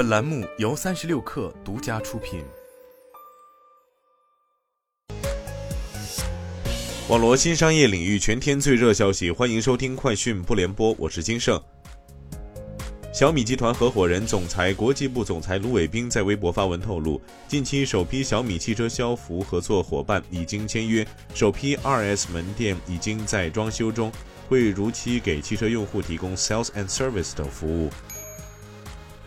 本栏目由三十六氪独家出品。网罗新商业领域全天最热消息，欢迎收听快讯不联播，我是金盛。小米集团合伙人、总裁、国际部总裁卢伟冰在微博发文透露，近期首批小米汽车消服合作伙伴已经签约，首批 2S 门店已经在装修中，会如期给汽车用户提供 Sales and Service 等服务。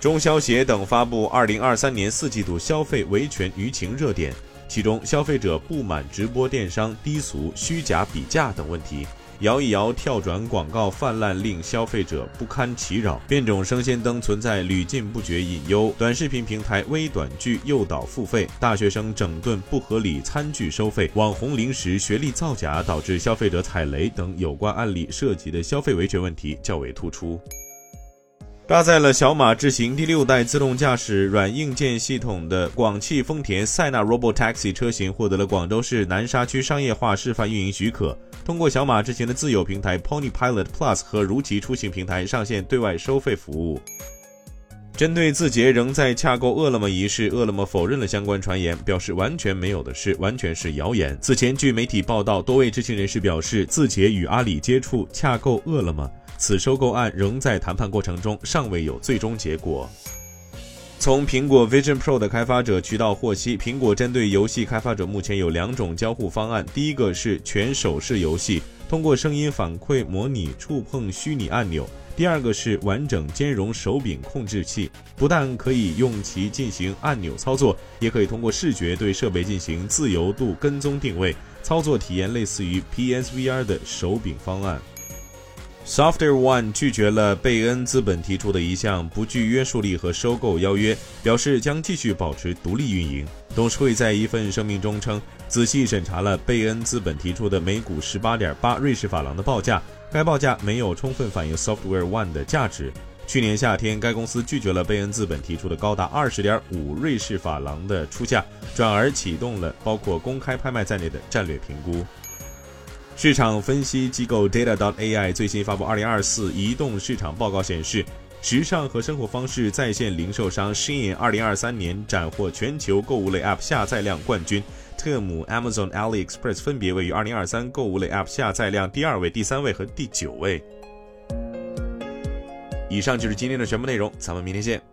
中消协等发布2023年四季度消费维权舆情热点。其中，消费者不满直播电商低俗、虚假比价等问题；摇一摇跳转广告泛滥，令消费者不堪其扰；变种生鲜灯存在屡禁不绝隐忧；短视频平台微短剧诱导付费；大学生整顿不合理餐具收费；网红零食学历造假导致消费者踩雷等有关案例涉及的消费维权问题较为突出。搭载了小马智行第六代自动驾驶软硬件系统的广汽丰田塞纳 Robotaxi 车型获得了广州市南沙区商业化示范运营许可，通过小马智行的自有平台 Pony Pilot Plus 和如祺出行平台上线对外收费服务。针对字节仍在洽购饿了么一事，饿了么否认了相关传言，表示完全没有的事，完全是谣言。此前据媒体报道，多位知情人士表示，字节与阿里接触洽购饿了么。此收购案仍在谈判过程中，尚未有最终结果。从苹果 Vision Pro 的开发者渠道获悉，苹果针对游戏开发者目前有两种交互方案：第一个是全手势游戏，通过声音反馈模拟触碰虚拟按钮；第二个是完整兼容手柄控制器，不但可以用其进行按钮操作，也可以通过视觉对设备进行自由度跟踪定位，操作体验类似于 PSVR 的手柄方案。Software One 拒绝了贝恩资本提出的一项不具约束力和收购邀约，表示将继续保持独立运营。董事会在一份声明中称，仔细审查了贝恩资本提出的每股十八点八瑞士法郎的报价，该报价没有充分反映 Software One 的价值。去年夏天，该公司拒绝了贝恩资本提出的高达二十点五瑞士法郎的出价，转而启动了包括公开拍卖在内的战略评估。市场分析机构 Data dot AI 最新发布2024移动市场报告显示，时尚和生活方式在线零售商 Shein，二零二三年斩获全球购物类 App 下载量冠军，特姆、Amazon、AliExpress 分别位于二零二三购物类 App 下载量第二位、第三位和第九位。以上就是今天的全部内容，咱们明天见。